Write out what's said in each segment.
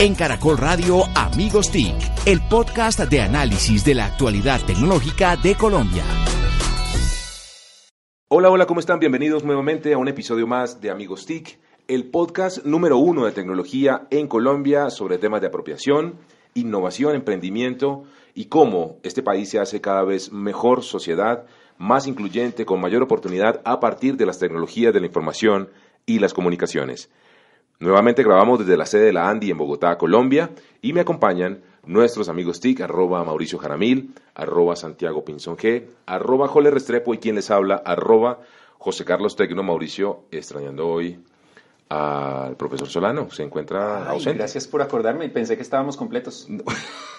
En Caracol Radio Amigos TIC, el podcast de análisis de la actualidad tecnológica de Colombia. Hola, hola, ¿cómo están? Bienvenidos nuevamente a un episodio más de Amigos TIC, el podcast número uno de tecnología en Colombia sobre temas de apropiación, innovación, emprendimiento y cómo este país se hace cada vez mejor sociedad, más incluyente, con mayor oportunidad a partir de las tecnologías de la información y las comunicaciones. Nuevamente grabamos desde la sede de la Andy en Bogotá, Colombia, y me acompañan nuestros amigos TIC, arroba Mauricio Jaramil, arroba Santiago Pinzón G, arroba Jole Restrepo y quien les habla, arroba José Carlos Tecno Mauricio, extrañando hoy al profesor Solano. Se encuentra Ay, ausente. Gracias por acordarme. Pensé que estábamos completos.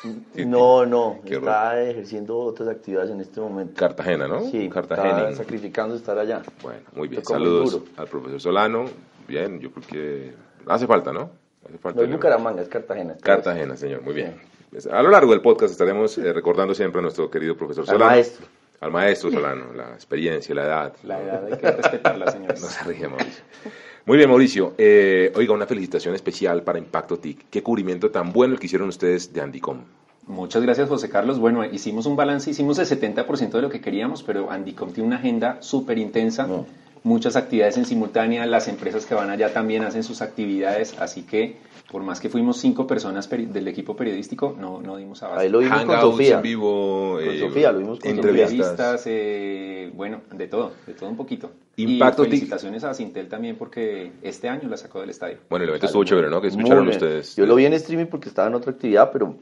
No, no, está ejerciendo otras actividades en este momento. Cartagena, ¿no? Sí, Cartagena. está sacrificando estar allá. Bueno, muy bien. Tocó Saludos al profesor Solano. Bien, yo creo que hace falta, ¿no? Hace falta. No es Bucaramanga, es Cartagena. Cartagena, señor, muy bien. A lo largo del podcast estaremos eh, recordando siempre a nuestro querido profesor Al Solano. maestro. Al maestro Solano, la experiencia, la edad. La edad hay que respetarla, señores. No se ríe, Mauricio. Muy bien, Mauricio. Eh, oiga, una felicitación especial para Impacto TIC. Qué cubrimiento tan bueno el que hicieron ustedes de Andicom. Muchas gracias, José Carlos. Bueno, hicimos un balance, hicimos el 70% de lo que queríamos, pero Andicom tiene una agenda súper intensa, No. Muchas actividades en simultánea, las empresas que van allá también hacen sus actividades, así que por más que fuimos cinco personas peri- del equipo periodístico, no, no dimos abasto. Ahí lo vimos con Hangouts Sofía. en vivo. Con eh, Sofía, lo vimos con entrevistas. Eh, bueno, de todo, de todo un poquito. Impacto y felicitaciones a Sintel también porque este año la sacó del estadio. Bueno, el evento estuvo chévere, ¿no? Que escucharon ustedes. Yo lo vi en streaming porque estaba en otra actividad, pero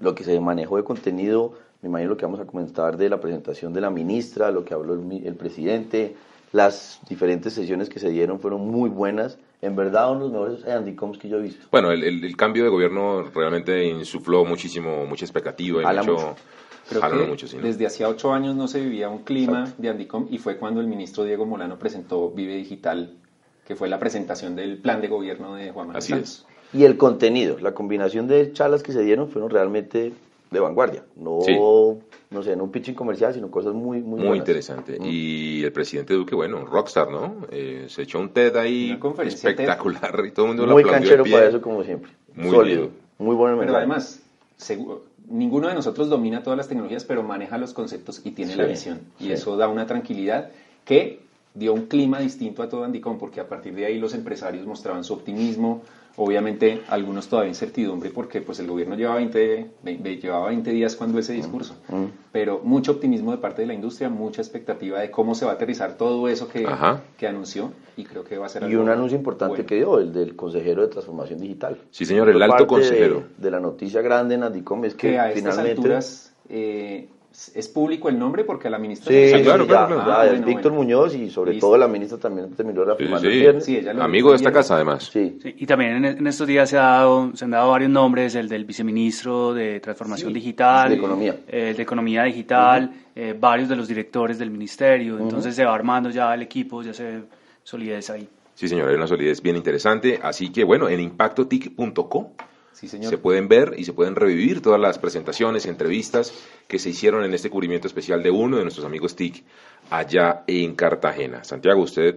lo que se manejó de contenido, me imagino lo que vamos a comentar de la presentación de la ministra, lo que habló el, mi- el presidente, las diferentes sesiones que se dieron fueron muy buenas. En verdad, uno de los mejores Andicoms que yo he visto. Bueno, el, el- el cambio de gobierno realmente insufló muchísimo, mucha expectativa y mucho. mucho. Creo Jala que mucho, sí, ¿no? desde hacía ocho años no se vivía un clima de Andicom y fue cuando el ministro Diego Molano presentó Vive Digital, que fue la presentación del plan de gobierno de Juan Manuel Así Santos. Y el contenido, la combinación de charlas que se dieron fueron realmente de vanguardia. No, Sí. no sé, no un pitching comercial, sino cosas muy, muy, Muy buenas. interesante. Mm. Y el presidente Duque, bueno, un rockstar, ¿no? Eh, se echó un TED ahí Una conferencia espectacular y todo el mundo lo Muy aplaudió canchero pie. para eso, como siempre. Muy Sólido. bien. Muy bueno Pero además, segu- ninguno de nosotros domina todas las tecnologías, pero maneja los conceptos y tiene Sí, la visión. Y sí. eso da una tranquilidad que dio un clima distinto a todo Andicom, porque a partir de ahí los empresarios mostraban su optimismo, obviamente algunos todavía incertidumbre, porque pues el gobierno llevaba 20, ve- ve- llevaba 20 días cuando ese discurso, Mm. pero mucho optimismo de parte de la industria, mucha expectativa de cómo se va a aterrizar todo eso que, que anunció, y creo que va a ser Y algo un anuncio importante bueno. que dio, el del consejero de transformación digital. Sí, señor, el alto parte consejero. De, la noticia grande en Andicom es que, que a estas finalmente... alturas eh, es público el nombre porque a la ministra Sí, le claro, claro, Ah, bueno, Víctor bueno. Muñoz y sobre Listo. todo la ministra también terminó Sí, reafirmando sí. el viernes. Sí, ella lo Amigo de esta casa, además. Sí. Sí, y también en, en estos días se, ha dado, se han dado varios nombres, el del viceministro de Transformación Sí, Digital, de Economía. el de Economía Digital, eh, varios de los directores del ministerio, entonces se va armando ya el equipo, ya se ve solidez ahí. Sí, señor, hay una solidez bien interesante. Así que, bueno, en impactotic.co Sí, señor. se pueden ver y se pueden revivir todas las presentaciones y entrevistas que se hicieron en este cubrimiento especial de uno de nuestros amigos TIC allá en Cartagena. Santiago, usted,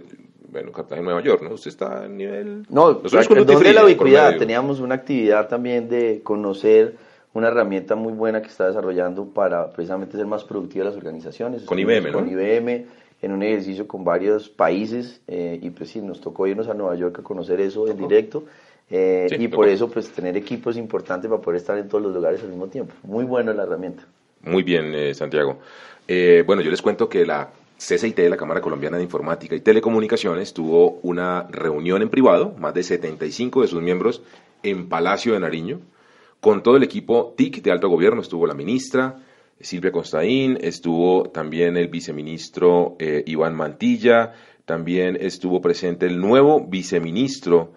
bueno, Cartagena, Nueva York, ¿no? Usted está a nivel... No, Nosotros con de la ubicuidad. Teníamos una actividad también de conocer una herramienta muy buena que está desarrollando para precisamente ser más productiva las organizaciones. Con IBM, ¿no? Con IBM, en un ejercicio con varios países eh, y pues sí, nos tocó irnos a Nueva York a conocer eso en directo. Eh, Sí, y por eso pues tener equipo es importante para poder estar en todos los lugares al mismo tiempo. Muy buena la herramienta. Muy bien, eh, Santiago. Eh, bueno, yo les cuento que la CCIT, la Cámara Colombiana de Informática y Telecomunicaciones, tuvo una reunión en privado, más de 75 de sus miembros, en Palacio de Nariño, con todo el equipo TIC de alto gobierno. Estuvo la ministra Silvia Constaín, estuvo también el viceministro eh, Iván Mantilla, también estuvo presente el nuevo viceministro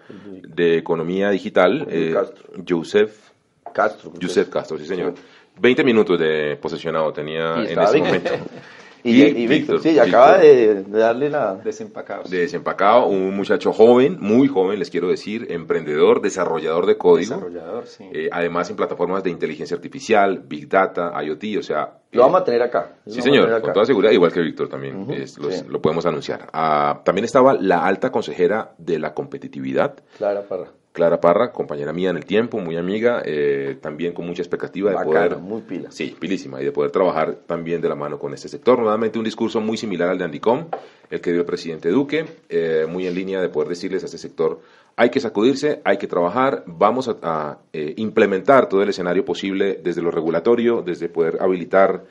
de Economía Digital, eh, Castro. Joseph Castro. Joseph. Castro, sí señor. Sí. 20 minutos de posesionado tenía en ese momento. Y, Y y Víctor, Víctor, sí, Víctor. acaba de, de darle la... Desempacados. De desempacado, un muchacho joven, muy joven, les quiero decir, emprendedor, desarrollador de código, Desarrollador, sí. eh, además en plataformas de inteligencia artificial, Big Data, IoT, o sea... Lo eh, vamos a tener acá. Lo Sí, señor, con toda seguridad, igual que Víctor también, Ujú, es- los- sí. lo podemos anunciar. Ah, también estaba la alta consejera de la competitividad, Clara Parra. Clara Parra, compañera mía en el tiempo, muy amiga, eh, también con mucha expectativa de Bacana, poder... muy pila. Sí, pilísima, y de poder trabajar también de la mano con este sector. Nuevamente un discurso muy similar al de Andicom, el que dio el presidente Duque, eh, muy en línea de poder decirles a este sector, hay que sacudirse, hay que trabajar, vamos a, a, eh, implementar todo el escenario posible desde lo regulatorio, desde poder habilitar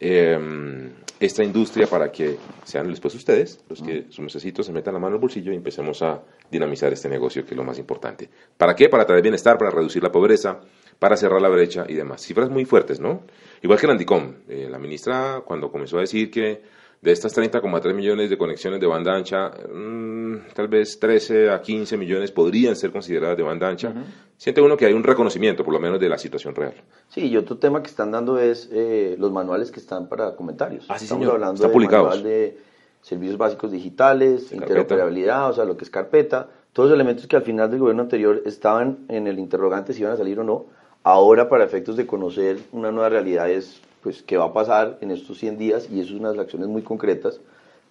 eh, esta industria para que sean después ustedes los que sus necesitos se metan la mano al bolsillo y empecemos a dinamizar este negocio que es lo más importante. ¿Para qué? Para traer bienestar, para reducir la pobreza, para cerrar la brecha y demás. Cifras muy fuertes, ¿no? Igual que el Andicom. Eh, la ministra cuando comenzó a decir que de estas 30,3 millones de conexiones de banda ancha, mmm, tal vez 13 a 15 millones podrían ser consideradas de banda ancha. Siente uno que hay un reconocimiento, por lo menos, de la situación real. Sí, y otro tema que están dando es eh, los manuales que están para comentarios. Ah, sí, Estamos señor. hablando Están de publicados. manual de servicios básicos digitales, De interoperabilidad, o sea, lo que es carpeta, todos los elementos que al final del gobierno anterior estaban en el interrogante si iban a salir o no. Ahora, para efectos de conocer una nueva realidad, es pues qué va a pasar en estos 100 días y eso es unas acciones muy concretas,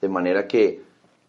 de manera que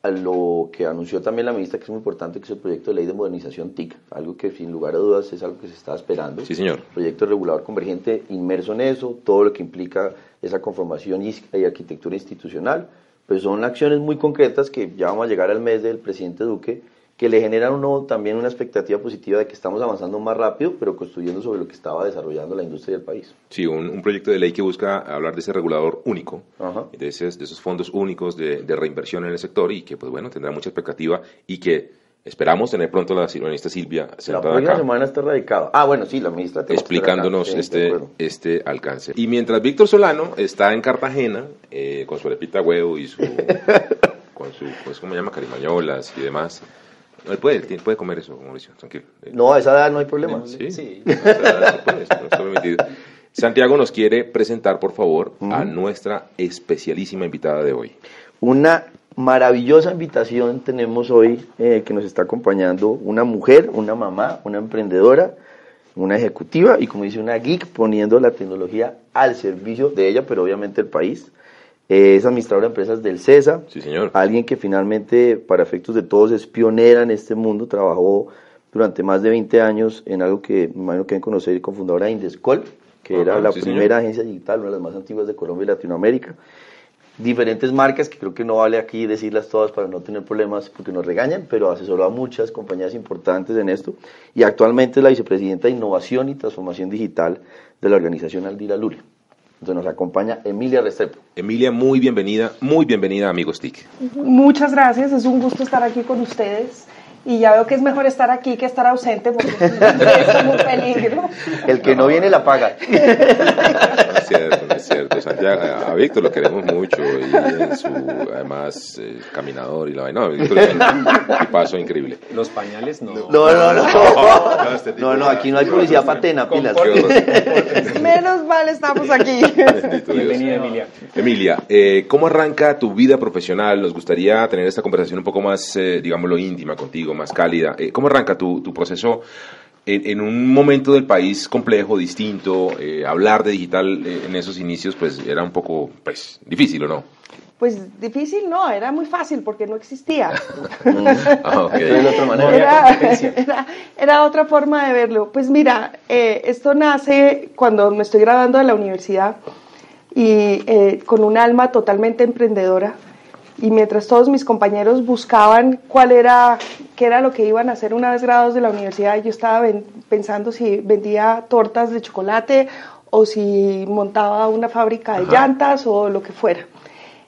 a lo que anunció también la ministra, que es muy importante, que es el proyecto de ley de modernización TIC, algo que sin lugar a dudas es algo que se está esperando. Sí, señor. Proyecto regulador convergente inmerso en eso, todo lo que implica esa conformación y, y arquitectura institucional, pues son acciones muy concretas que ya vamos a llegar al mes del presidente Duque, que le generan uno también una expectativa positiva de que estamos avanzando más rápido, pero construyendo sobre lo que estaba desarrollando la industria del país. Sí, un, un proyecto de ley que busca hablar de ese regulador único, Ajá. de, esos, de esos fondos únicos de, de, reinversión en el sector y que, pues bueno, tendrá mucha expectativa y que esperamos tener pronto a la ministra Silvia La sentada próxima acá. semana está radicado. Ah, bueno, sí, la ministra. acá. explicándonos de este, este alcance. Y mientras Víctor Solano está en Cartagena eh, con su arepita huevo y su, con su, pues, ¿cómo se llama? Carimañolas y demás. Él puede, él tiene- puede comer eso, Mauricio, tranquilo. Eh, No, a esa edad no hay problema. Sí, Sí. No está permitido. Santiago nos quiere presentar, por favor, a nuestra especialísima invitada de hoy. Una maravillosa invitación tenemos hoy eh, que nos está acompañando una mujer, una mamá, una emprendedora, una ejecutiva y como dice una geek poniendo la tecnología al servicio de ella, pero obviamente el país. Eh, es administradora de empresas del CESA, Sí, señor. alguien que finalmente para efectos de todos es pionera en este mundo, trabajó durante más de 20 años en algo que me imagino que deben conocer, cofundadora de Indescol, que Ajá, era la sí, señor. primera agencia digital, una de las más antiguas de Colombia y Latinoamérica diferentes marcas que creo que no vale aquí decirlas todas para no tener problemas porque nos regañan, pero asesoró a muchas compañías importantes en esto y actualmente es la vicepresidenta de Innovación y Transformación Digital de la organización Aldila Luria. Entonces nos acompaña Emilia Restrepo. Emilia, muy bienvenida, muy bienvenida, amigos TIC. Muchas gracias, es un gusto estar aquí con ustedes. Y ya veo que es mejor estar aquí que estar ausente porque es un peligro. El que no viene la paga. es cierto, no. Santiago, a, Víctor lo queremos mucho y en su, además, eh, caminador y la vaina. No, Víctor es un paso increíble. Los pañales no. No, no, no. este tipo No, no, aquí no hay publicidad patena, pilas. Menos mal estamos aquí. Bienvenida, Emilia. Emilia, eh, ¿cómo arranca tu vida profesional? Nos gustaría tener esta conversación un poco más, eh, digámoslo, íntima contigo, más cálida. Eh, ¿Cómo arranca tu, tu proceso en, en un momento del país complejo, distinto? Eh, hablar de digital eh, en esos inicios, pues era un poco, pues, difícil, ¿o no? Pues difícil no, era muy fácil porque no existía. Ok. Entonces, de otra manera. había Era, competencia. era, era otra forma de verlo. Pues mira, eh, esto nace cuando me estoy graduando de la universidad y eh, con un alma totalmente emprendedora. Y mientras todos mis compañeros buscaban cuál era, qué era lo que iban a hacer una vez graduados de la universidad, yo estaba ven- pensando si vendía tortas de chocolate o si montaba una fábrica de llantas o lo que fuera.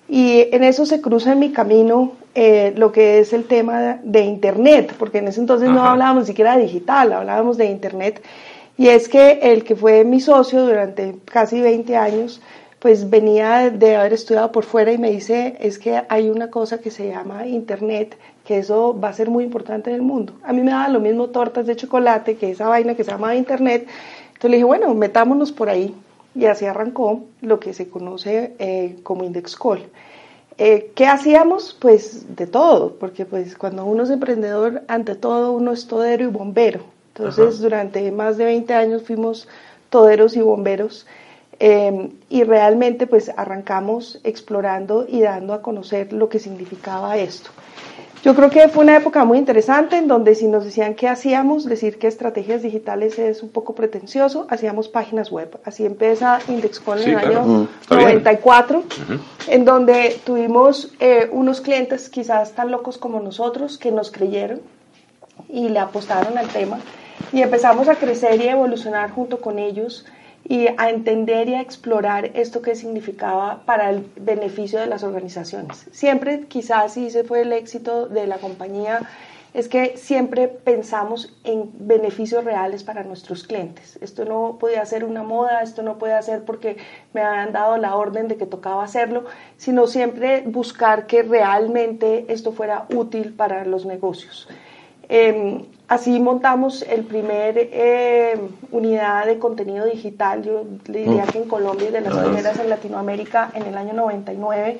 Y en eso se cruza en mi camino eh, lo que es el tema de Internet, porque en ese entonces no hablábamos ni siquiera de digital, hablábamos de Internet. Y es que el que fue mi socio durante casi 20 años, pues venía de haber estudiado por fuera y me dice, es que hay una cosa que se llama Internet, que eso va a ser muy importante en el mundo. A mí me daba lo mismo tortas de chocolate que esa vaina que se llama Internet. Entonces le dije, bueno, metámonos por ahí. Y así arrancó lo que se conoce eh, como Indexcol. Eh, ¿Qué hacíamos? Pues de todo, porque pues cuando uno es emprendedor, ante todo uno es todero y bombero. Entonces, durante más de 20 años fuimos toderos y bomberos eh, y realmente pues arrancamos explorando y dando a conocer lo que significaba esto. Yo creo que fue una época muy interesante en donde si nos decían qué hacíamos, decir que estrategias digitales es un poco pretencioso, hacíamos páginas web. Así empieza Indexcon en el año 94, en donde tuvimos eh, unos clientes quizás tan locos como nosotros que nos creyeron y le apostaron al tema. Y empezamos a crecer y evolucionar junto con ellos y a entender y a explorar esto que significaba para el beneficio de las organizaciones. Siempre, quizás, y ese fue el éxito de la compañía, es que siempre pensamos en beneficios reales para nuestros clientes. Esto no podía ser una moda, esto no puede ser porque me habían dado la orden de que tocaba hacerlo, sino siempre buscar que realmente esto fuera útil para los negocios. Em, así montamos el primer eh, unidad de contenido digital, yo diría mm. que en Colombia y de las primeras en Latinoamérica en el año 99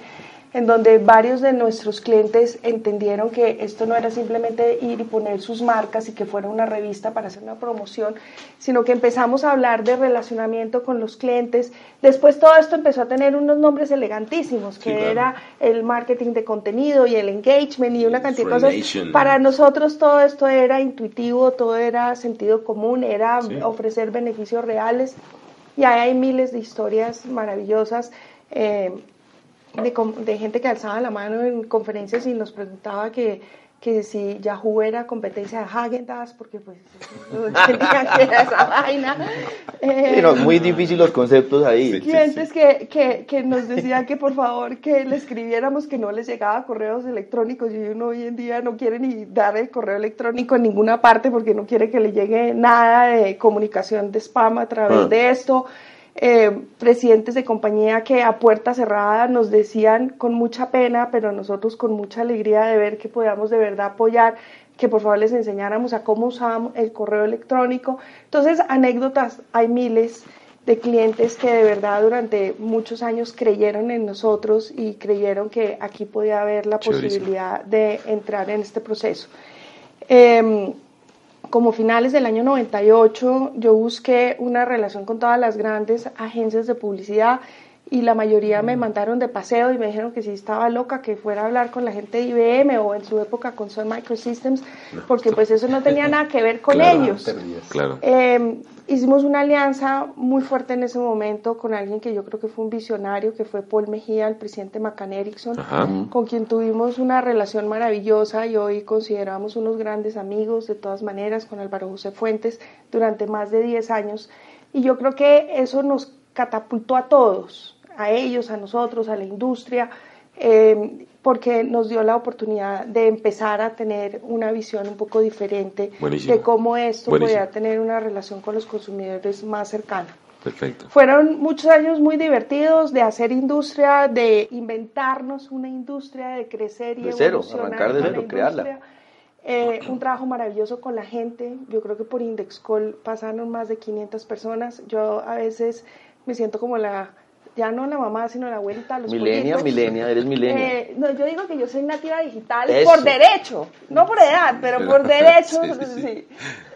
en donde varios de nuestros clientes entendieron que esto no era simplemente ir y poner sus marcas y que fuera una revista para hacer una promoción, sino que empezamos a hablar de relacionamiento con los clientes. Después todo esto empezó a tener unos nombres elegantísimos, que era el marketing de contenido y el engagement y una cantidad de cosas. Para nosotros todo esto era intuitivo, todo era sentido común, era ofrecer beneficios reales y ahí hay miles de historias maravillosas. Eh, de, de, gente que alzaba la mano en conferencias y nos preguntaba que, que si Yahoo era competencia de Häagen-Dazs, porque pues no entendían que era esa vaina. Eh, muy difíciles los conceptos ahí. clientes Que, que, que, nos decían que por favor que le escribiéramos que no les llegaba correos electrónicos y uno hoy en día no quiere ni dar el correo electrónico en ninguna parte porque no quiere que le llegue nada de comunicación de spam a través ah. de esto. Eh, presidentes de compañía que a puerta cerrada nos decían con mucha pena, pero nosotros con mucha alegría de ver que podíamos de verdad apoyar, que por favor les enseñáramos a cómo usábamos el correo electrónico. Entonces, anécdotas, hay miles de clientes que de verdad durante muchos años creyeron en nosotros y creyeron que aquí podía haber la posibilidad de entrar en este proceso. Eh, como finales del año 98, yo busqué una relación con todas las grandes agencias de publicidad y la mayoría me mm. mandaron de paseo y me dijeron que si estaba loca que fuera a hablar con la gente de IBM o en su época con Sun Microsystems, porque pues eso no tenía nada que ver con ellos. Claro. Eh, hicimos una alianza muy fuerte en ese momento con alguien que yo creo que fue un visionario, que fue Paul Mejía, el presidente McCann Erickson, con quien tuvimos una relación maravillosa y hoy consideramos unos grandes amigos de todas maneras con Álvaro José Fuentes durante más de 10 años. Y yo creo que eso nos catapultó a todos, a ellos, a nosotros, a la industria, eh, porque nos dio la oportunidad de empezar a tener una visión un poco diferente de cómo esto podía tener una relación con los consumidores más cercana. Perfecto. Fueron muchos años muy divertidos de hacer industria, de inventarnos una industria, de crecer y de cero, arrancar de cero, crearla. Eh, un trabajo maravilloso con la gente. Yo creo que por Indexcol pasaron más de 500 personas. Yo a veces me siento como la ya no la mamá, sino la abuelita, los Milenia, milenia, eres milenia. Eh, no, yo digo que yo soy nativa digital por derecho, no por edad, pero por derecho. sí,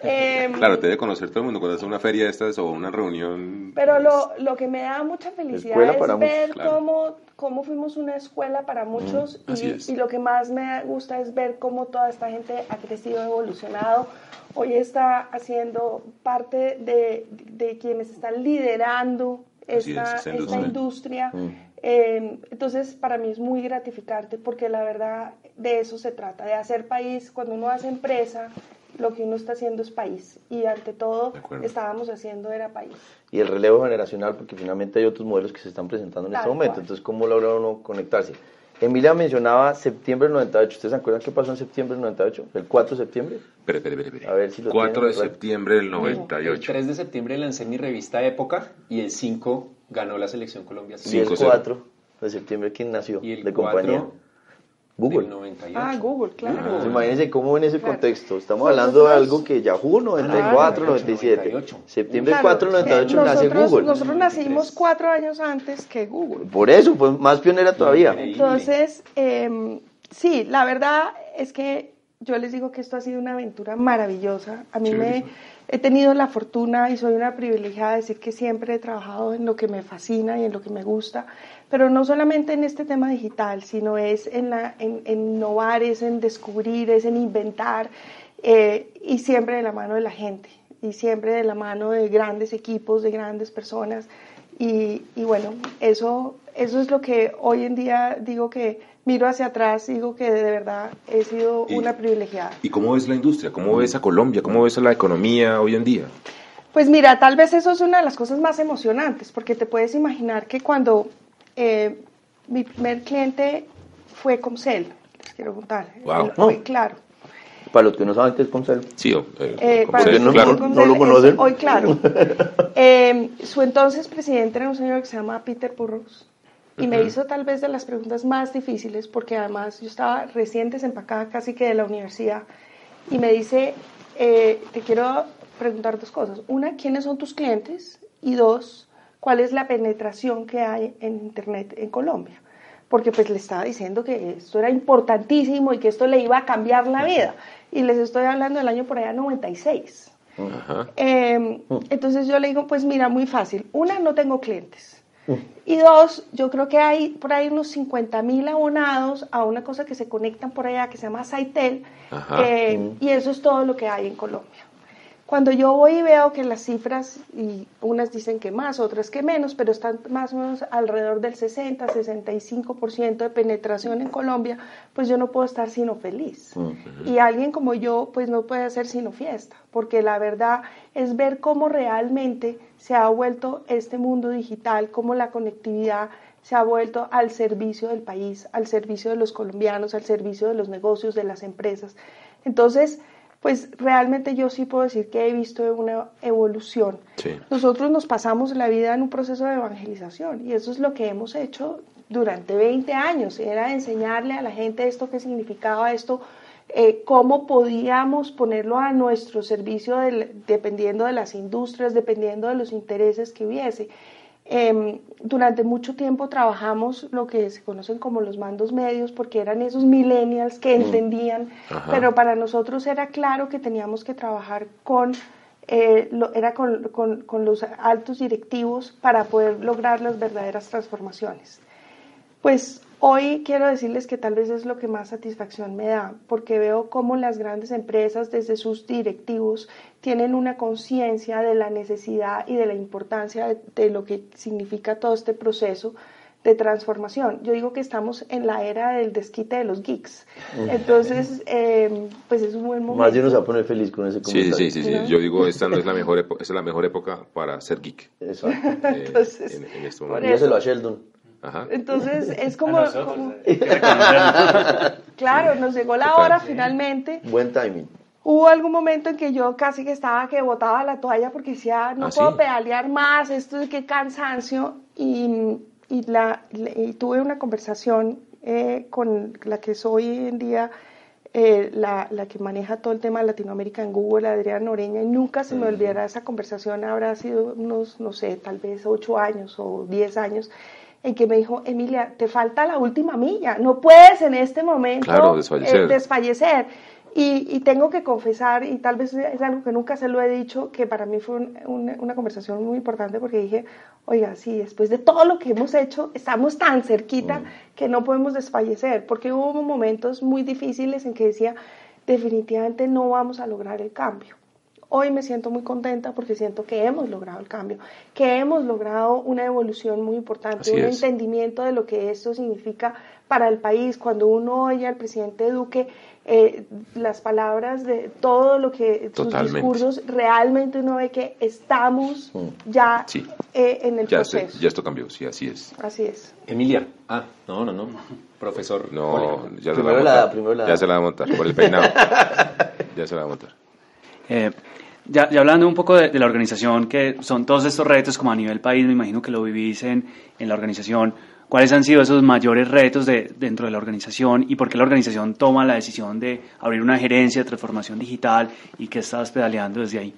em, claro, te debe conocer todo el mundo cuando hace una feria de estas o una reunión. Pero lo, lo que me da mucha felicidad es ver cómo, cómo fuimos una escuela para mm, muchos y, y lo que más me gusta es ver cómo toda esta gente ha crecido, evolucionado hoy está haciendo parte de, de, quienes están liderando esta, esta industria. Mm. Eh, entonces, para mí es muy gratificante porque la verdad de eso se trata, de hacer país. Cuando uno hace empresa, lo que uno está haciendo es país y ante todo estábamos haciendo era país. Y el relevo generacional, porque finalmente hay otros modelos que se están presentando en este momento, entonces ¿cómo logra uno conectarse? Emilia mencionaba septiembre del 98. ¿Ustedes se acuerdan qué pasó en septiembre del 98? ¿El 4 de septiembre? Espera, espera, espera. A ver si lo 4 de septiembre del 98. El 3 de septiembre lancé mi revista Época y el 5 ganó la selección Colombia. ¿Y el 4 de septiembre quién nació? Y el de compañía. Google. 98. Ah, Google, claro. Ah. imagínense cómo en ese contexto. Estamos hablando de algo que Yahoo 94, 97. Septiembre 4, 98 nace Google. Nosotros nacimos cuatro años antes que Google. Por eso, pues más pionera todavía. Entonces, eh, sí, la verdad es que yo les digo que esto ha sido una aventura maravillosa. A mí me he tenido la fortuna y soy una privilegiada de decir que siempre he trabajado en lo que me fascina y en lo que me gusta, pero no solamente en este tema digital, sino es en, la, en, innovar, es en descubrir, es en inventar eh, y siempre de la mano de la gente y siempre de la mano de grandes equipos, de grandes personas. Y, y bueno, eso, eso es lo que hoy en día digo que miro hacia atrás digo que de verdad he sido una privilegiada. ¿Y cómo ves la industria? ¿Cómo ves a Colombia? ¿Cómo ves a la economía hoy en día? Pues mira, tal vez eso es una de las cosas más emocionantes, porque te puedes imaginar que cuando eh, mi primer cliente fue Comcel, les quiero contar, wow. fue claro. Para los que no saben qué es Comcel. Sí, eh, eh, Comcel, no, claro. no lo conocen. Hoy, claro. eh, su entonces presidente era un señor que se llama Peter Burrows y me hizo tal vez de las preguntas más difíciles porque además yo estaba recién desempacada casi que de la universidad y me dice, eh, te quiero preguntar dos cosas. Una, ¿quiénes son tus clientes? Y dos, ¿cuál es la penetración que hay en Internet en Colombia? Porque pues le estaba diciendo que esto era importantísimo y que esto le iba a cambiar la vida. Y les estoy hablando del año por allá 96. Ajá. Eh, entonces yo le digo, pues mira, muy fácil. Una, no tengo clientes. Y dos, yo creo que hay por ahí unos 50 mil abonados a una cosa que se conectan por allá que se llama Saitel, eh, y eso es todo lo que hay en Colombia. Cuando yo voy y veo que las cifras, y unas dicen que más, otras que menos, pero están más o menos alrededor del 60, 65% de penetración en Colombia, pues yo no puedo estar sino feliz. Y alguien como yo, pues no puede hacer sino fiesta, porque la verdad es ver cómo realmente se ha vuelto este mundo digital, cómo la conectividad se ha vuelto al servicio del país, al servicio de los colombianos, al servicio de los negocios, de las empresas. Entonces, pues realmente yo sí puedo decir que he visto una evolución. Sí. Nosotros nos pasamos la vida en un proceso de evangelización y eso es lo que hemos hecho durante 20 años, era enseñarle a la gente esto que significaba esto, eh, cómo podíamos ponerlo a nuestro servicio del- dependiendo de las industrias, dependiendo de los intereses que hubiese. Em, durante mucho tiempo trabajamos lo que se conocen como los mandos medios porque eran esos millennials que entendían, Ajá. pero para nosotros era claro que teníamos que trabajar con, eh, lo- era con, con- con los altos directivos para poder lograr las verdaderas transformaciones. Pues hoy quiero decirles que tal vez es lo que más satisfacción me da, porque veo cómo las grandes empresas desde sus directivos tienen una conciencia de la necesidad y de la importancia de, de lo que significa todo este proceso de transformación. Yo digo que estamos en la era del desquite de los geeks. Entonces, eh, pues es un buen momento. Más uno se va a poner feliz con ese Sí, comentario. sí, sí, sí. ¿No? Yo digo, esta no es la mejor es la mejor época para ser geek. Exacto. eh, Entonces, en, en este por momento. Dígaselo a Sheldon. Ajá. Entonces, es como... A nosotros, como- eh, claro, nos llegó la hora finalmente. Buen timing. Hubo algún momento en que yo casi que estaba que botaba la toalla porque decía, no ¿Ah, puedo sí? pedalear más, esto es qué cansancio. Y, y, la, y tuve una conversación eh, con la que soy hoy en día, eh, la, la que maneja todo el tema de Latinoamérica en Google, Adriana Noreña, y nunca se me olvidará esa conversación, habrá sido unos, no sé, tal vez ocho años o diez años, en que me dijo, Emilia, te falta la última milla, no puedes en este momento Claro, desfallecer. eh, desfallecer. Y, y tengo que confesar, y tal vez es algo que nunca se lo he dicho, que para mí fue un- una, una conversación muy importante porque dije, oiga, sí, después de todo lo que hemos hecho, estamos tan cerquita que no podemos desfallecer, porque hubo momentos muy difíciles en que decía, definitivamente no vamos a lograr el cambio. Hoy me siento muy contenta porque siento que hemos logrado el cambio, que hemos logrado una evolución muy importante, Así un es. entendimiento de lo que esto significa para el país. Cuando uno oye al presidente Duque eh, las palabras de todo lo que sus Totalmente. discursos, realmente uno ve que estamos ya Sí. eh, en el Ya, proceso. ya esto cambió, sí, así es. Así es. Emilia. Ah, no, no, no. Profesor. No, ya se Primero la va la a da, montar. primero la ya se la va a montar por el peinado. ya se la va a montar. Eh, ya, ya hablando un poco de, la organización, que son todos estos retos como a nivel país, me imagino que lo vivís en, en la organización. ¿Cuáles han sido esos mayores retos de, dentro de la organización y por qué la organización toma la decisión de abrir una gerencia de transformación digital y qué estás pedaleando desde ahí?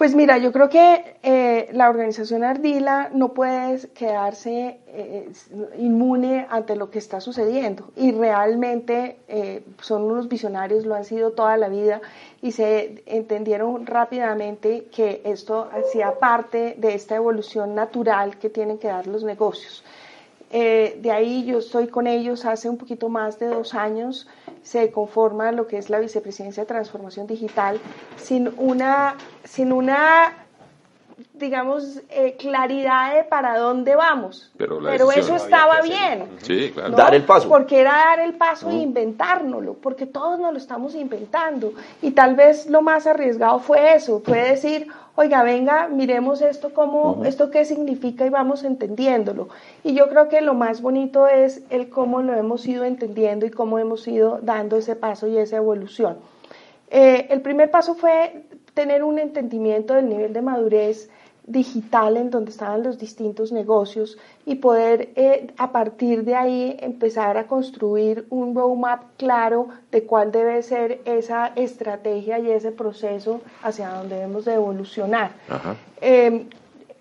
Pues mira, yo creo que eh, la organización Ardila no puede quedarse eh, inmune ante lo que está sucediendo y realmente eh, son unos visionarios, lo han sido toda la vida y se entendieron rápidamente que esto hacía parte de esta evolución natural que tienen que dar los negocios. De ahí yo estoy con ellos hace un poquito más de dos años se conforma lo que es la vicepresidencia de transformación digital sin una, sin una digamos, eh, claridad de para dónde vamos. Pero, eso estaba bien. Sí, claro. Dar el paso. Porque era dar el paso e inventárnoslo, porque todos nos lo estamos inventando. Y tal vez lo más arriesgado fue eso, fue decir, oiga, venga, miremos esto como, esto qué significa y vamos entendiéndolo. Y yo creo que lo más bonito es el cómo lo hemos ido entendiendo y cómo hemos ido dando ese paso y esa evolución. Eh, el primer paso fue tener un entendimiento del nivel de madurez digital en donde estaban los distintos negocios y poder eh, a partir de ahí empezar a construir un roadmap claro de cuál debe ser esa estrategia y ese proceso hacia donde debemos de evolucionar. Em,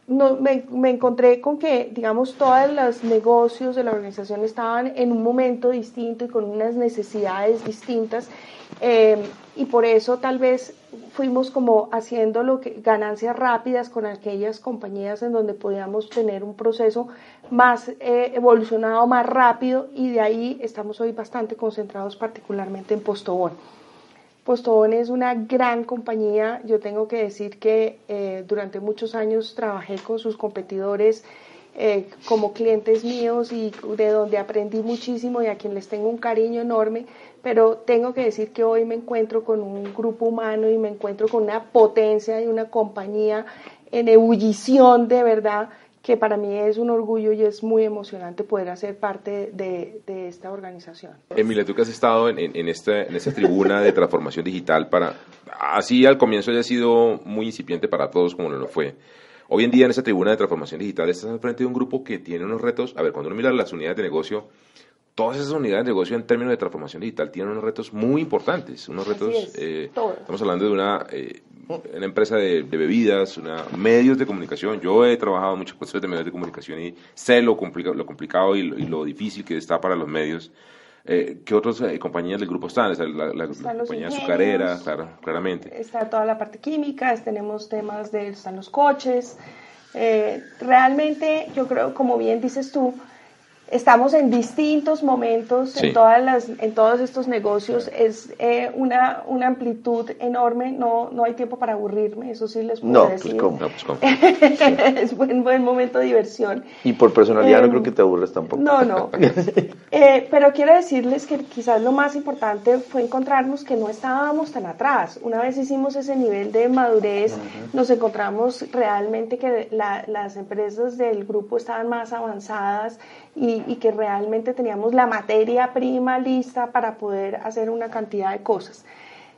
no, me, me, encontré con que, digamos, todos los negocios de la organización estaban en un momento distinto y con unas necesidades distintas em, y por eso tal vez fuimos como haciendo lo que, ganancias rápidas con aquellas compañías en donde podíamos tener un proceso más eh, evolucionado, más rápido y de ahí estamos hoy bastante concentrados particularmente en Postobón. Postobón es una gran compañía, yo tengo que decir que eh, durante muchos años trabajé con sus competidores eh, como clientes míos y de donde aprendí muchísimo y a quien les tengo un cariño enorme, pero tengo que decir que hoy me encuentro con un grupo humano y me encuentro con una potencia y una compañía en ebullición de verdad que para mí es un orgullo y es muy emocionante poder hacer parte de, esta organización. Emilia, tú que has estado en, en, esta, en esta tribuna de transformación digital, para así al comienzo haya sido muy incipiente para todos como lo fue. Hoy en día en esa tribuna de transformación digital estás al frente de un grupo que tiene unos retos. A ver, cuando uno mira las unidades de negocio, todas esas unidades de negocio en términos de transformación digital tienen unos retos muy importantes. Unos retos, eh, estamos hablando de una, eh, una empresa de, bebidas, una, medios de comunicación. Yo he trabajado muchos procesos de medios de comunicación y sé lo, lo complicado y lo, difícil que está para los medios. Eh, ¿Qué otras compañías del grupo están? La, la, compañía azucarera, claro, claramente. Está toda la parte química, tenemos temas de, están los coches. Realmente, yo creo, como bien dices tú, estamos en distintos momentos en, todas las, en todos estos negocios. Es eh, una, una amplitud enorme. No, no hay tiempo para aburrirme, eso sí les puedo no, pues, decir. Pues, no, pues cómo. es buen, buen momento de diversión. Y por personalidad no em, creo que te aburres tampoco. No, no. eh, pero quiero decirles que quizás lo más importante fue encontrarnos que no estábamos tan atrás. Una vez hicimos ese nivel de madurez, nos encontramos realmente que la, las empresas del grupo estaban más avanzadas y, que realmente teníamos la materia prima lista para poder hacer una cantidad de cosas.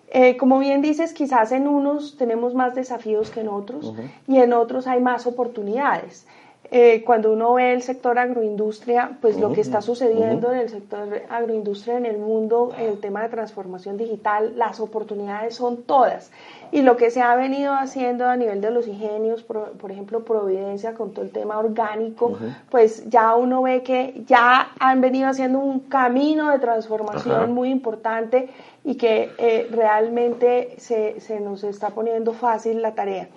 Eh, como bien dices, quizás en unos tenemos más desafíos que en otros y en otros hay más oportunidades. Eh, cuando uno ve el sector agroindustria, pues lo que está sucediendo en el sector agroindustria en el mundo, en el tema de transformación digital, las oportunidades son todas. Y lo que se ha venido haciendo a nivel de los ingenios, por, ejemplo, Providencia con todo el tema orgánico, pues ya uno ve que ya han venido haciendo un camino de transformación muy importante y que eh, realmente se, se nos está poniendo fácil la tarea.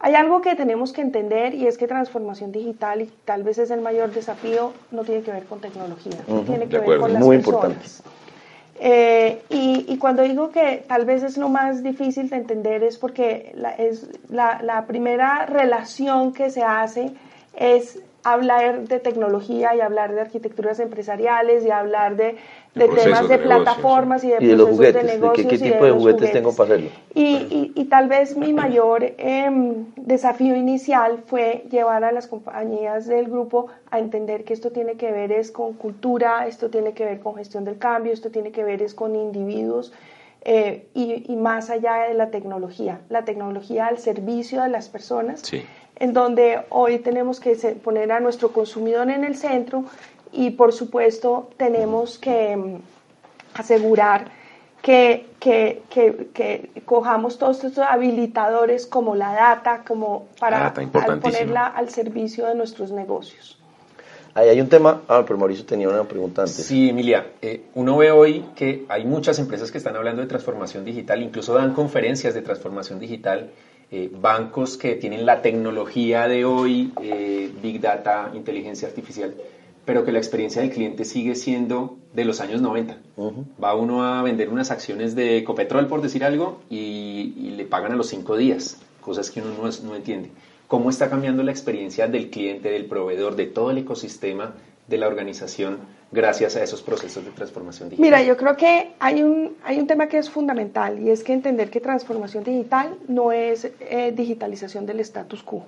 Hay algo que tenemos que entender y es que transformación digital, y tal vez es el mayor desafío, no tiene que ver con tecnología, tiene que ver con las Muy personas. Eh, y, cuando digo que tal vez es lo más difícil de entender es porque la, es la, la primera relación que se hace es hablar de tecnología y hablar de arquitecturas empresariales y hablar de, temas de, plataformas y de, procesos los juguetes, de negocios. ¿Qué, tipo de, juguetes, tengo para hacerlo? Y, y, tal vez mi mayor em, desafío inicial fue llevar a las compañías del grupo a entender que esto tiene que ver es con cultura, esto tiene que ver con gestión del cambio, esto tiene que ver es con individuos. Eh, y, y, más allá de la tecnología, la tecnología al servicio de las personas sí en donde hoy tenemos que poner a nuestro consumidor en el centro y por supuesto tenemos que mm, asegurar que, que, que, que cojamos todos estos habilitadores como la data, como para Data, ponerla al servicio de nuestros negocios. Ahí hay un tema, ah, pero Mauricio tenía una pregunta antes. Sí, Emilia, eh, uno ve hoy que hay muchas empresas que están hablando de transformación digital, incluso dan conferencias de transformación digital, eh, bancos que tienen la tecnología de hoy, eh, Big Data, inteligencia artificial, pero que la experiencia del cliente sigue siendo de los años 90. Va uno a vender unas acciones de Copetrol, por decir algo, y, y le pagan a los cinco días, cosas que uno no, es- no entiende. ¿Cómo está cambiando la experiencia del cliente, del proveedor, de todo el ecosistema de la organización gracias a esos procesos de transformación digital? Mira, yo creo que hay un, hay un tema que es fundamental y es que entender que transformación digital no es eh, digitalización del status quo.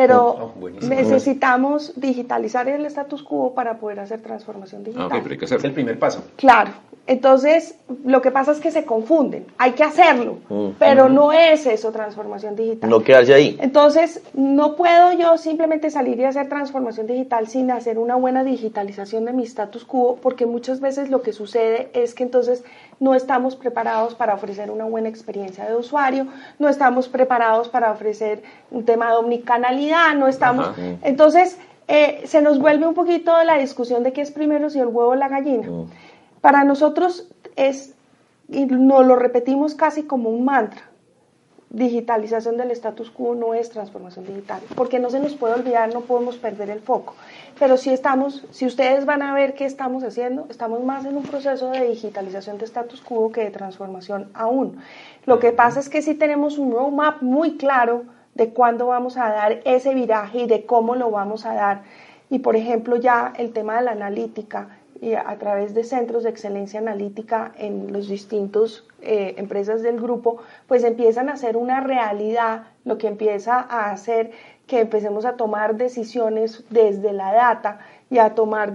Pero Oh, oh, necesitamos digitalizar el status quo para poder hacer transformación Ah, digital. ok, pero hay que es el primer paso. Claro. Entonces, lo que pasa es que se confunden. Hay que hacerlo, Mm. pero no es eso transformación digital. No quedarse ahí. Entonces, no puedo yo simplemente salir y hacer transformación digital sin hacer una buena digitalización de mi status quo, porque muchas veces lo que sucede es que entonces no estamos preparados para ofrecer una buena experiencia de usuario, no estamos preparados para ofrecer un tema de omnicanalidad, no estamos... Entonces, eh, se nos vuelve un poquito la discusión de qué es primero si el huevo o la gallina. Para nosotros es, y nos lo repetimos casi como un mantra, digitalización del status quo no es transformación digital, porque no se nos puede olvidar, no podemos perder el foco. Pero si estamos, si ustedes van a ver qué estamos haciendo, estamos más en un proceso de digitalización de status quo que de transformación aún. Lo que pasa es que sí tenemos un roadmap muy claro de cuándo vamos a dar ese viraje y de cómo lo vamos a dar. Y por ejemplo, ya el tema de la analítica y a través de centros de excelencia analítica en los distintos eh, empresas del grupo, pues empiezan a hacer una realidad, lo que empieza a hacer que empecemos a tomar decisiones desde la data y a tomar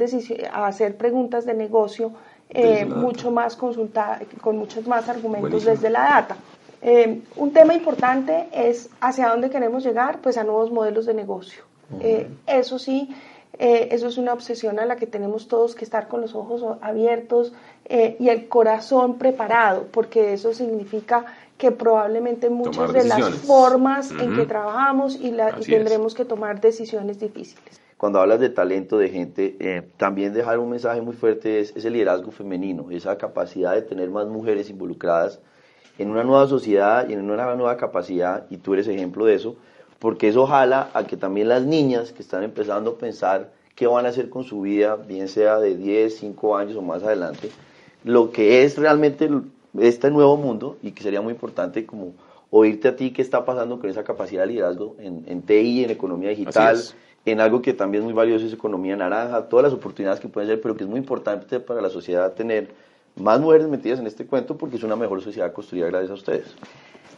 a hacer preguntas de negocio eh, mucho más con muchos más argumentos Buenísimo. desde la data. Eh, un tema importante es hacia dónde queremos llegar, pues a nuevos modelos de negocio. Eh, eso sí, eh, eso es una obsesión a la que tenemos todos que estar con los ojos abiertos eh, y el corazón preparado, porque eso significa que probablemente muchas de las formas en que trabajamos y, la- y Así es. tendremos que tomar decisiones difíciles. Cuando hablas de talento, de gente, eh, también dejar un mensaje muy fuerte es ese liderazgo femenino, esa capacidad de tener más mujeres involucradas en una nueva sociedad y en una nueva capacidad, y tú eres ejemplo de eso, porque eso jala a que también las niñas que están empezando a pensar qué van a hacer con su vida, bien sea de 10, 5 años o más adelante, lo que es realmente este nuevo mundo y que sería muy importante como oírte a ti qué está pasando con esa capacidad de liderazgo en, en TI, en economía digital, en algo que también es muy valioso es economía naranja, todas las oportunidades que pueden ser, pero que es muy importante para la sociedad tener más mujeres metidas en este cuento porque es una mejor sociedad construida gracias a ustedes.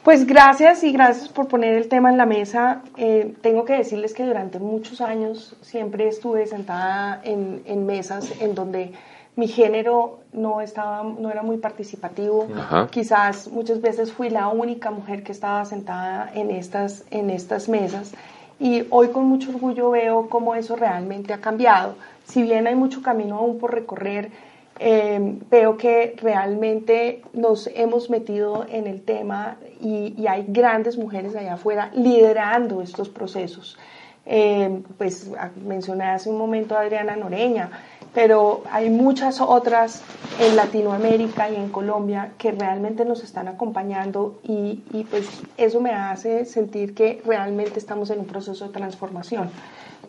Pues gracias y gracias por poner el tema en la mesa. Eh, tengo que decirles que durante muchos años siempre estuve sentada en, en mesas en donde mi género no estaba, no era muy participativo. Ajá. Quizás muchas veces fui la única mujer que estaba sentada en estas, en estas mesas. Y hoy con mucho orgullo veo cómo eso realmente ha cambiado. Si bien hay mucho camino aún por recorrer, eh, veo que realmente nos hemos metido en el tema y, y hay grandes mujeres allá afuera liderando estos procesos. Eh, pues mencioné hace un momento a Adriana Noreña, pero hay muchas otras en Latinoamérica y en Colombia que realmente nos están acompañando y, y pues eso me hace sentir que realmente estamos en un proceso de transformación,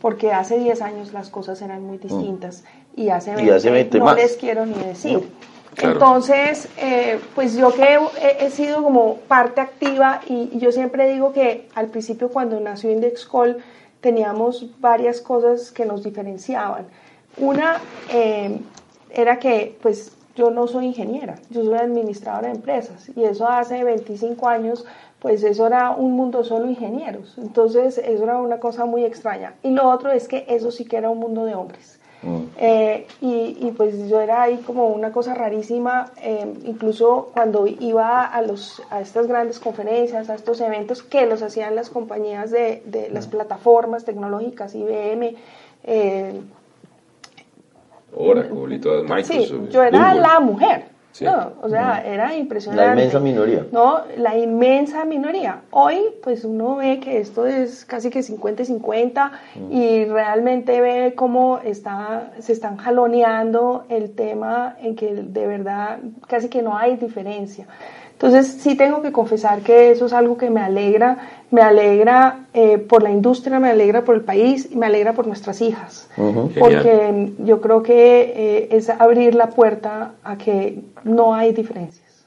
porque hace 10 años las cosas eran muy distintas y hace 20, Y hace 20 no más. les quiero ni decir. Claro. Entonces, eh, pues yo que he, he sido como parte activa y, y yo siempre digo que al principio cuando nació Indexcol teníamos varias cosas que nos diferenciaban. Una eh, era que pues yo no soy ingeniera, yo soy administradora de empresas y eso hace 25 años pues eso era un mundo solo ingenieros, entonces eso era una cosa muy extraña. Y lo otro es que eso sí que era un mundo de hombres. Eh, y, y, pues yo era ahí como una cosa rarísima, eh, incluso cuando iba a, los, a estas grandes conferencias, a estos eventos que los hacían las compañías de, de las plataformas tecnológicas, IBM, eh, Oracle y todas sí, Microsoft. yo era Google. la mujer. No, o sea, era impresionante. La inmensa minoría. No, la inmensa minoría. Hoy, pues uno ve que esto es casi que 50 y 50 y realmente ve cómo está, se están jaloneando el tema en que de verdad casi que no hay diferencia. Entonces sí tengo que confesar que eso es algo que me alegra, me alegra eh, por la industria, me alegra por el país y me alegra por nuestras hijas, porque yo creo que eh, es abrir la puerta a que no hay diferencias.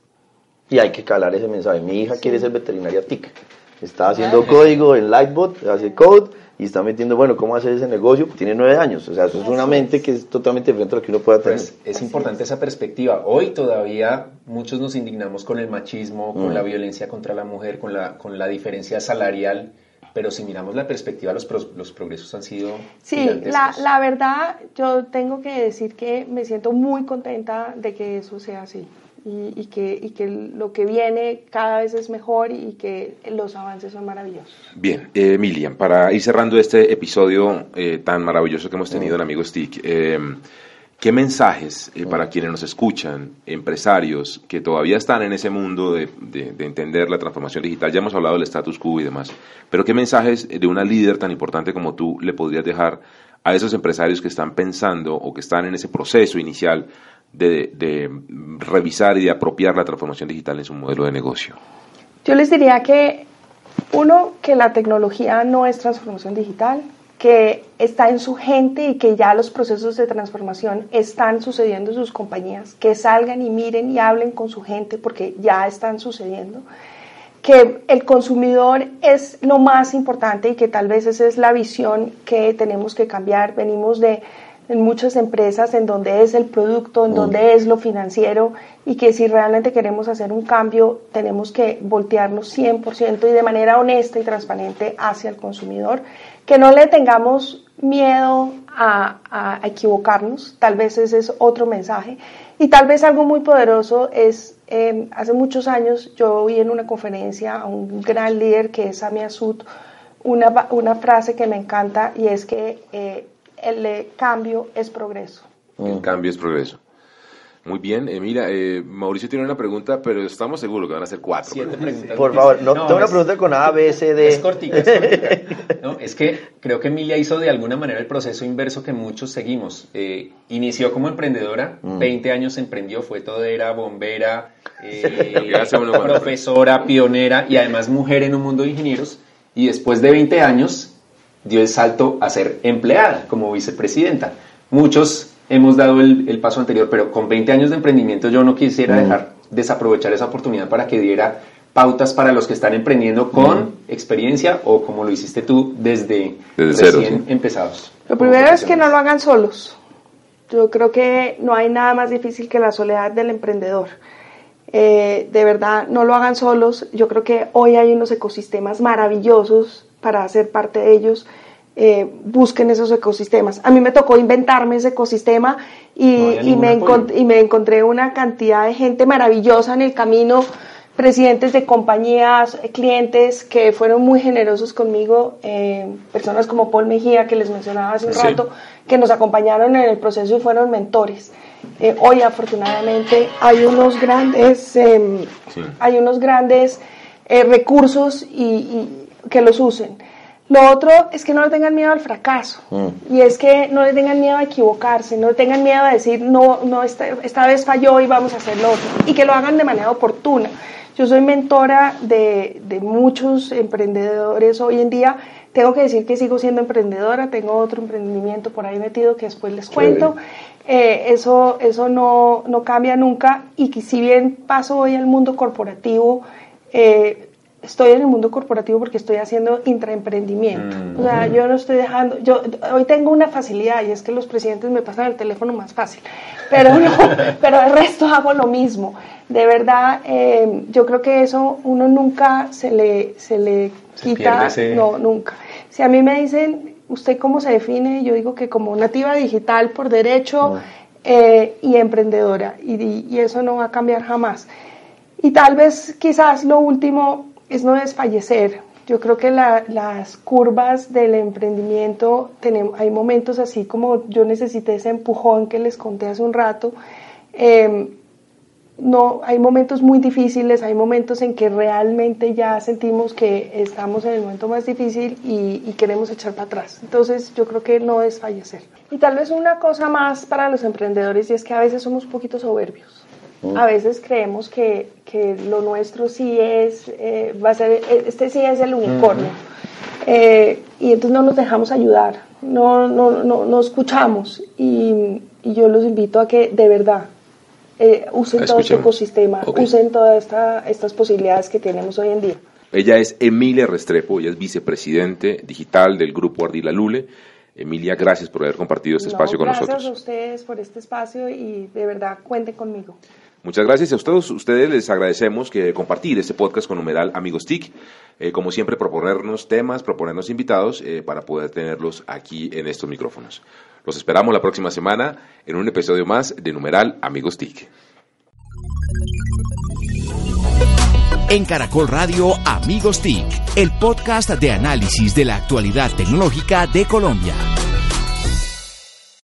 Y hay que calar ese mensaje. Mi hija quiere ser veterinaria TIC. Está haciendo código en Lightbot, hace code y está metiendo, bueno, ¿cómo hacer ese negocio? Tiene nueve años, o sea, es una mente que es totalmente diferente a lo que uno pueda tener. Pues es importante esa perspectiva. Hoy todavía muchos nos indignamos con el machismo, con mm. la violencia contra la mujer, con la, con la diferencia salarial, pero si miramos la perspectiva, los, los progresos han sido... Sí, la, la verdad, yo tengo que decir que me siento muy contenta de que eso sea así y, que, y, que, lo que viene cada vez es mejor y que los avances son maravillosos. Bien, eh, para ir cerrando este episodio eh, tan maravilloso que hemos tenido en Amigo Stick, eh, ¿qué mensajes para quienes nos escuchan, empresarios que todavía están en ese mundo de, de, entender la transformación digital? Ya hemos hablado del status quo y demás, pero ¿qué mensajes de una líder tan importante como tú le podrías dejar a esos empresarios que están pensando o que están en ese proceso inicial de, revisar y de apropiar la transformación digital en su modelo de negocio? Yo les diría que, uno, que la tecnología no es transformación digital, que está en su gente y que ya los procesos de transformación están sucediendo en sus compañías, que salgan y miren y hablen con su gente porque ya están sucediendo, que el consumidor es lo más importante y que tal vez esa es la visión que tenemos que cambiar. Venimos de en muchas empresas en donde es el producto, en donde es lo financiero y que si realmente queremos hacer un cambio tenemos que voltearnos 100% y de manera honesta y transparente hacia el consumidor, que no le tengamos miedo a, equivocarnos, tal vez ese es otro mensaje. Y tal vez algo muy poderoso es, em, hace muchos años yo oí en una conferencia a un gran líder que es Sami Asud, una, una frase que me encanta y es que eh, el cambio es progreso. El cambio es progreso. Muy bien, eh, mira, eh, Mauricio tiene una pregunta, pero estamos seguros que van a ser cuatro. Por favor, no, tengo una pregunta con A, B, C, D. Es cortica, es cortica. No, es que creo que Emilia hizo de alguna manera el proceso inverso que muchos seguimos. Eh, inició como emprendedora, 20 mm. años emprendió, fue todera, bombera, profesora, pionera y además mujer en un mundo de ingenieros. Y después de 20 años dio el salto a ser empleada como vicepresidenta. Muchos hemos dado el, paso anterior, pero con 20 años de emprendimiento yo no quisiera mm. dejar desaprovechar esa oportunidad para que diera pautas para los que están emprendiendo con mm. experiencia o como lo hiciste tú desde, recién empezados. Lo primero es que no lo hagan solos. Yo creo que no hay nada más difícil que la soledad del emprendedor. Eh, de verdad, no lo hagan solos. Yo creo que hoy hay unos ecosistemas maravillosos para ser parte de ellos. Eh, busquen esos ecosistemas. A mí me tocó inventarme ese ecosistema y, y, me y, me encontré una cantidad de gente maravillosa en el camino, presidentes de compañías, clientes que fueron muy generosos conmigo, eh, personas como Paul Mejía, que les mencionaba hace un rato, que nos acompañaron en el proceso y fueron mentores. Eh, hoy afortunadamente hay unos grandes, em, hay unos grandes recursos y que los usen. Lo otro es que no le tengan miedo al fracaso mm. y es que no le tengan miedo a equivocarse, no le tengan miedo a decir no, no esta, esta vez falló y vamos a hacerlo otro y que lo hagan de manera oportuna. Yo soy mentora de, de, muchos emprendedores hoy en día. Tengo que decir que sigo siendo emprendedora, tengo otro emprendimiento por ahí metido que después les cuento. Eh, eso eso no, no, cambia nunca y que si bien paso hoy al mundo corporativo, eh, estoy en el mundo corporativo porque estoy haciendo intraemprendimiento. Mm. O sea, yo no estoy dejando, yo hoy tengo una facilidad y es que los presidentes me pasan el teléfono más fácil, pero no, pero el resto hago lo mismo. De verdad, eh, yo creo que eso uno nunca se le, se le quita, no, nunca. Si a mí me dicen, ¿usted cómo se define? Yo digo que como nativa digital por derecho eh, y emprendedora, y, y eso no va a cambiar jamás. Y tal vez quizás lo último es no desfallecer. Yo creo que las curvas del emprendimiento, tenemos, hay momentos así como yo necesité ese empujón que les conté hace un rato, em, no, hay momentos muy difíciles, hay momentos en que realmente ya sentimos que estamos en el momento más difícil y, y, queremos echar para atrás. Entonces yo creo que no es fallecer. Y tal vez una cosa más para los emprendedores y es que a veces somos un poquito soberbios. A veces creemos que, que, lo nuestro sí es, eh, va a ser, este sí es el unicornio. Eh, y entonces no nos dejamos ayudar, no, no, no, no escuchamos. Y, y yo los invito a que de verdad eh, usen todo este ecosistema, usen todas esta, estas posibilidades que tenemos hoy en día. Ella es Emilia Restrepo, ella es vicepresidente digital del Grupo Ardila Lule. Emilia, gracias por haber compartido este espacio con nosotros. Gracias a ustedes por este espacio y de verdad cuenten conmigo. Muchas gracias a ustedes. Ustedes les agradecemos que compartir este podcast con numeral Amigos TIC. Eh, como siempre, proponernos temas, proponernos invitados eh, para poder tenerlos aquí en estos micrófonos. Los esperamos la próxima semana en un episodio más de numeral Amigos TIC. En Caracol Radio Amigos TIC, el podcast de análisis de la actualidad tecnológica de Colombia.